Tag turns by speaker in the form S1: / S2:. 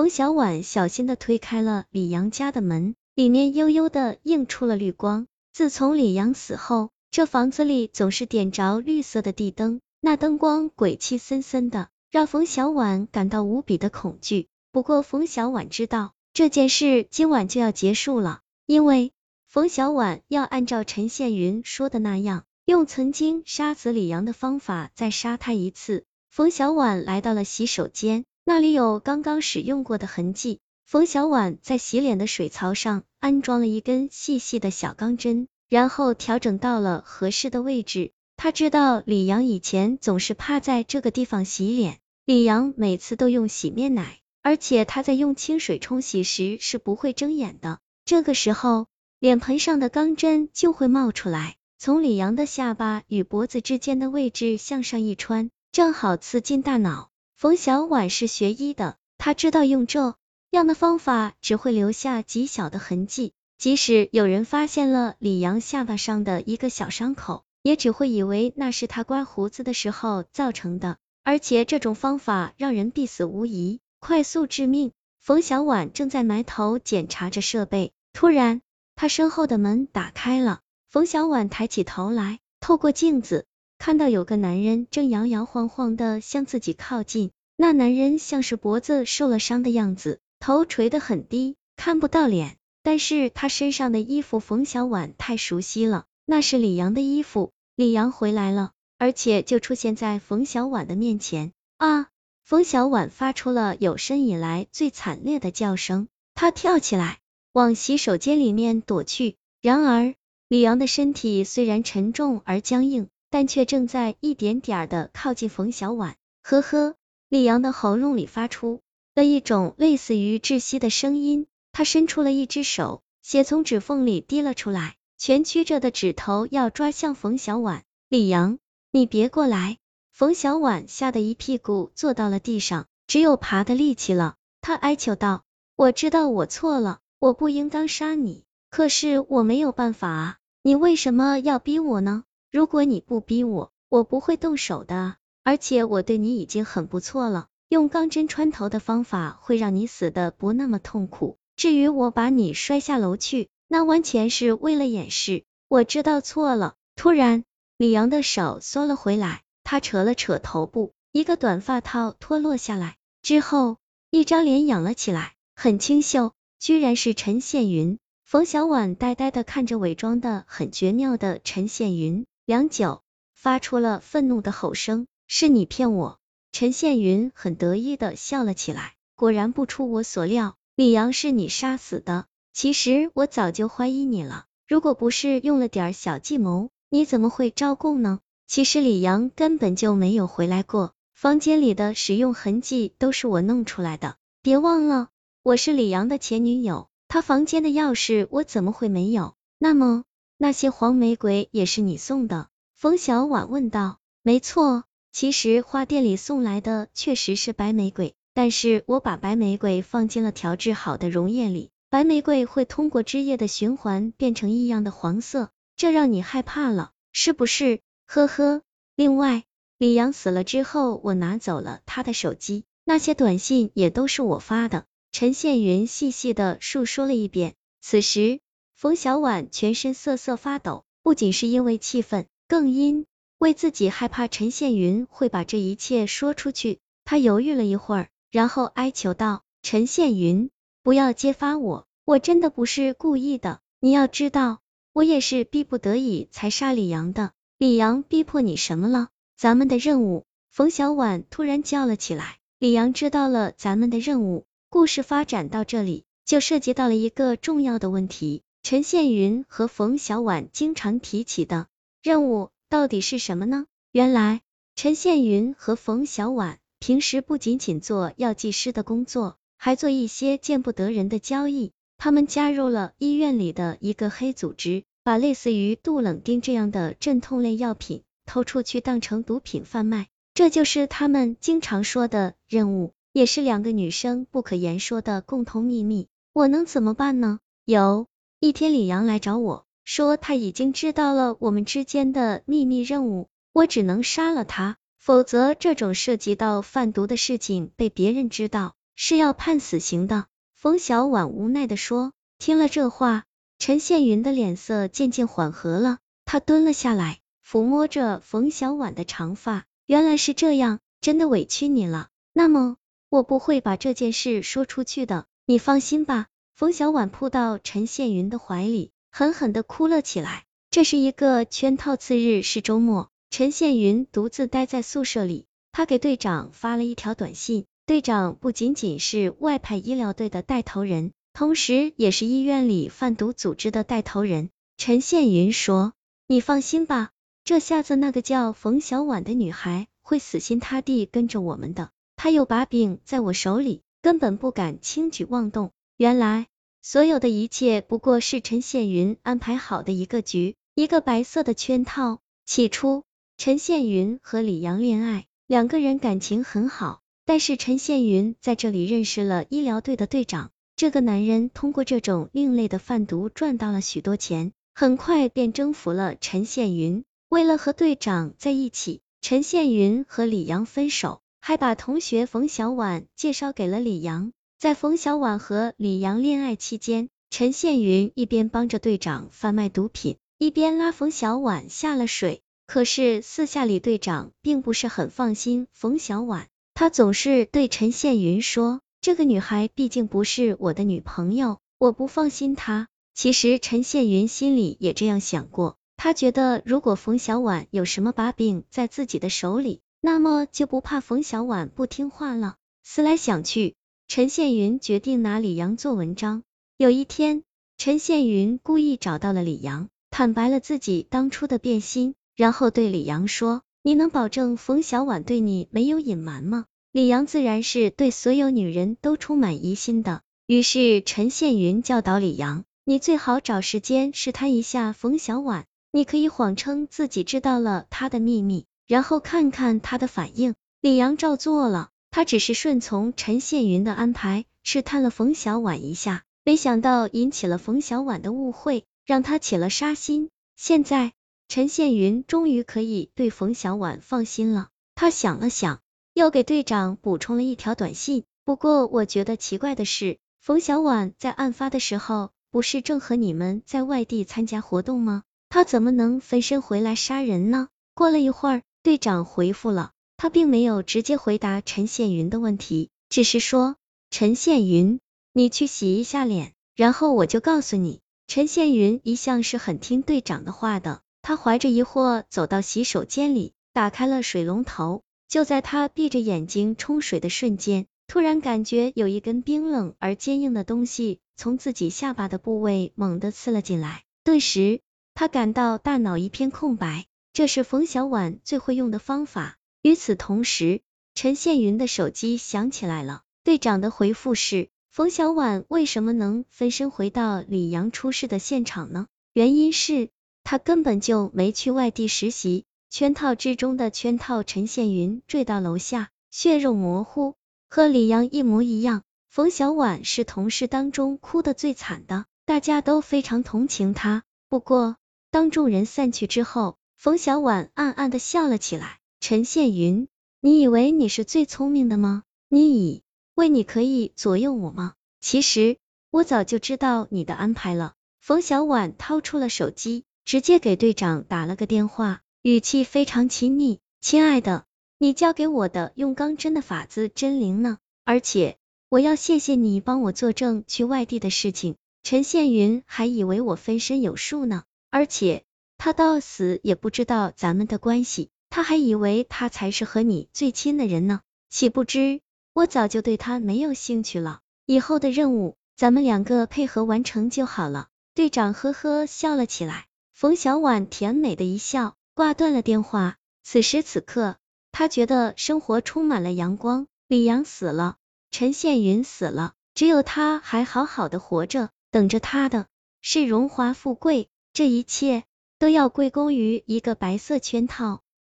S1: 冯小婉小心的推开了李阳家的门，里面悠悠的映出了绿光。自从李阳死后，这房子里总是点着绿色的地灯，那灯光鬼气森森的，让冯小婉感到无比的恐惧。不过冯小婉知道，这件事今晚就要结束了，因为冯小婉要按照陈宪云说的那样，用曾经杀死李阳的方法再杀他一次。冯小婉来到了洗手间。那里有刚刚使用过的痕迹。冯小婉在洗脸的水槽上安装了一根细细的小钢针，然后调整到了合适的位置。他知道李阳以前总是趴在这个地方洗脸，李阳每次都用洗面奶，而且他在用清水冲洗时是不会睁眼的。这个时候，脸盆上的钢针就会冒出来，从李阳的下巴与脖子之间的位置向上一穿，正好刺进大脑。冯小婉是学医的，她知道用这样的方法只会留下极小的痕迹，即使有人发现了李阳下巴上的一个小伤口，也只会以为那是他刮胡子的时候造成的，而且这种方法让人必死无疑，快速致命。冯小婉正在埋头检查着设备，突然，她身后的门打开了，冯小婉抬起头来，透过镜子。看到有个男人正摇摇晃晃的向自己靠近，那男人像是脖子受了伤的样子，头垂得很低，看不到脸，但是他身上的衣服冯小婉太熟悉了，那是李阳的衣服，李阳回来了，而且就出现在冯小婉的面前啊！冯小婉发出了有生以来最惨烈的叫声，她跳起来往洗手间里面躲去，然而李阳的身体虽然沉重而僵硬。但却正在一点点的靠近冯小婉。呵呵，李阳的喉咙里发出了一种类似于窒息的声音。他伸出了一只手，血从指缝里滴了出来，蜷曲着的指头要抓向冯小婉。李阳，你别过来！冯小婉吓得一屁股坐到了地上，只有爬的力气了。他哀求道：“我知道我错了，我不应当杀你，可是我没有办法啊！你为什么要逼我呢？”如果你不逼我，我不会动手的。而且我对你已经很不错了，用钢针穿头的方法会让你死的不那么痛苦。至于我把你摔下楼去，那完全是为了掩饰。我知道错了。突然，李阳的手缩了回来，他扯了扯头部，一个短发套脱落下来，之后一张脸仰了起来，很清秀，居然是陈宪云。冯小婉呆呆的看着伪装的很绝妙的陈宪云。良久，发出了愤怒的吼声：“是你骗我！”陈宪云很得意的笑了起来，果然不出我所料，李阳是你杀死的。其实我早就怀疑你了，如果不是用了点小计谋，你怎么会招供呢？其实李阳根本就没有回来过，房间里的使用痕迹都是我弄出来的。别忘了，我是李阳的前女友，他房间的钥匙我怎么会没有？那么。那些黄玫瑰也是你送的？冯小婉问道。没错，其实花店里送来的确实是白玫瑰，但是我把白玫瑰放进了调制好的溶液里，白玫瑰会通过汁液的循环变成异样的黄色，这让你害怕了，是不是？呵呵。另外，李阳死了之后，我拿走了他的手机，那些短信也都是我发的。陈宪云细细的述说了一遍。此时。冯小婉全身瑟瑟发抖，不仅是因为气愤，更因为自己害怕陈宪云会把这一切说出去。他犹豫了一会儿，然后哀求道：“陈宪云，不要揭发我，我真的不是故意的。你要知道，我也是逼不得已才杀李阳的。李阳逼迫你什么了？咱们的任务。”冯小婉突然叫了起来：“李阳知道了咱们的任务。”故事发展到这里，就涉及到了一个重要的问题。陈宪云和冯小婉经常提起的任务到底是什么呢？原来，陈宪云和冯小婉平时不仅仅做药剂师的工作，还做一些见不得人的交易。他们加入了医院里的一个黑组织，把类似于杜冷丁这样的镇痛类药品偷出去当成毒品贩卖。这就是他们经常说的任务，也是两个女生不可言说的共同秘密。我能怎么办呢？有。一天，李阳来找我说，他已经知道了我们之间的秘密任务，我只能杀了他，否则这种涉及到贩毒的事情被别人知道，是要判死刑的。冯小婉无奈的说。听了这话，陈宪云的脸色渐渐缓和了，他蹲了下来，抚摸着冯小婉的长发。原来是这样，真的委屈你了。那么，我不会把这件事说出去的，你放心吧。冯小婉扑到陈宪云的怀里，狠狠的哭了起来。这是一个圈套，次日是周末，陈宪云独自待在宿舍里，他给队长发了一条短信。队长不仅仅是外派医疗队的带头人。同时，也是医院里贩毒组织的带头人。陈宪云说：“你放心吧，这下子那个叫冯小婉的女孩会死心塌地跟着我们的。她有把柄在我手里，根本不敢轻举妄动。”原来，所有的一切不过是陈宪云安排好的一个局，一个白色的圈套。起初，陈宪云和李阳恋爱，两个人感情很好。但是陈宪云在这里认识了医疗队的队长。这个男人通过这种另类的贩毒赚到了许多钱，很快便征服了陈宪云。为了和队长在一起，陈宪云和李阳分手，还把同学冯小婉介绍给了李阳。在冯小婉和李阳恋爱期间，陈宪云一边帮着队长贩卖毒品，一边拉冯小婉下了水。可是私下里，队长并不是很放心冯小婉，他总是对陈宪云说。这个女孩毕竟不是我的女朋友，我不放心她。其实陈宪云心里也这样想过，他觉得如果冯小婉有什么把柄在自己的手里，那么就不怕冯小婉不听话了。思来想去，陈宪云决定拿李阳做文章。有一天，陈宪云故意找到了李阳，坦白了自己当初的变心，然后对李阳说：“你能保证冯小婉对你没有隐瞒吗？”李阳自然是对所有女人都充满疑心的，于是陈宪云教导李阳，你最好找时间试探一下冯小婉，你可以谎称自己知道了她的秘密，然后看看她的反应。李阳照做了，他只是顺从陈宪云的安排，试探了冯小婉一下，没想到引起了冯小婉的误会，让他起了杀心。现在陈宪云终于可以对冯小婉放心了，他想了想。又给队长补充了一条短信。不过我觉得奇怪的是，冯小婉在案发的时候，不是正和你们在外地参加活动吗？她怎么能分身回来杀人呢？过了一会儿，队长回复了，他并没有直接回答陈宪云的问题，只是说：“陈宪云，你去洗一下脸，然后我就告诉你。”陈宪云一向是很听队长的话的，他怀着疑惑走到洗手间里，打开了水龙头。就在他闭着眼睛冲水的瞬间，突然感觉有一根冰冷而坚硬的东西从自己下巴的部位猛地刺了进来，顿时他感到大脑一片空白。这是冯小婉最会用的方法。与此同时，陈宪云的手机响起来了，队长的回复是：冯小婉为什么能分身回到李阳出事的现场呢？原因是他根本就没去外地实习。圈套之中的圈套，陈宪云坠到楼下，血肉模糊，和李阳一模一样。冯小婉是同事当中哭的最惨的，大家都非常同情她。不过，当众人散去之后，冯小婉暗暗的笑了起来。陈宪云，你以为你是最聪明的吗？你以为你可以左右我吗？其实，我早就知道你的安排了。冯小婉掏出了手机，直接给队长打了个电话。语气非常亲昵，亲爱的，你教给我的用钢针的法子真灵呢，而且我要谢谢你帮我作证去外地的事情。陈宪云还以为我分身有术呢，而且他到死也不知道咱们的关系，他还以为他才是和你最亲的人呢，岂不知我早就对他没有兴趣了。以后的任务咱们两个配合完成就好了。队长呵呵笑了起来，冯小婉甜美的一笑。挂断了电话。此时此刻，他觉得生活充满了阳光。李阳死了，陈宪云死了，只有他还好好的活着，等着他的是荣华富贵。这一切都要归功于一个白色圈套。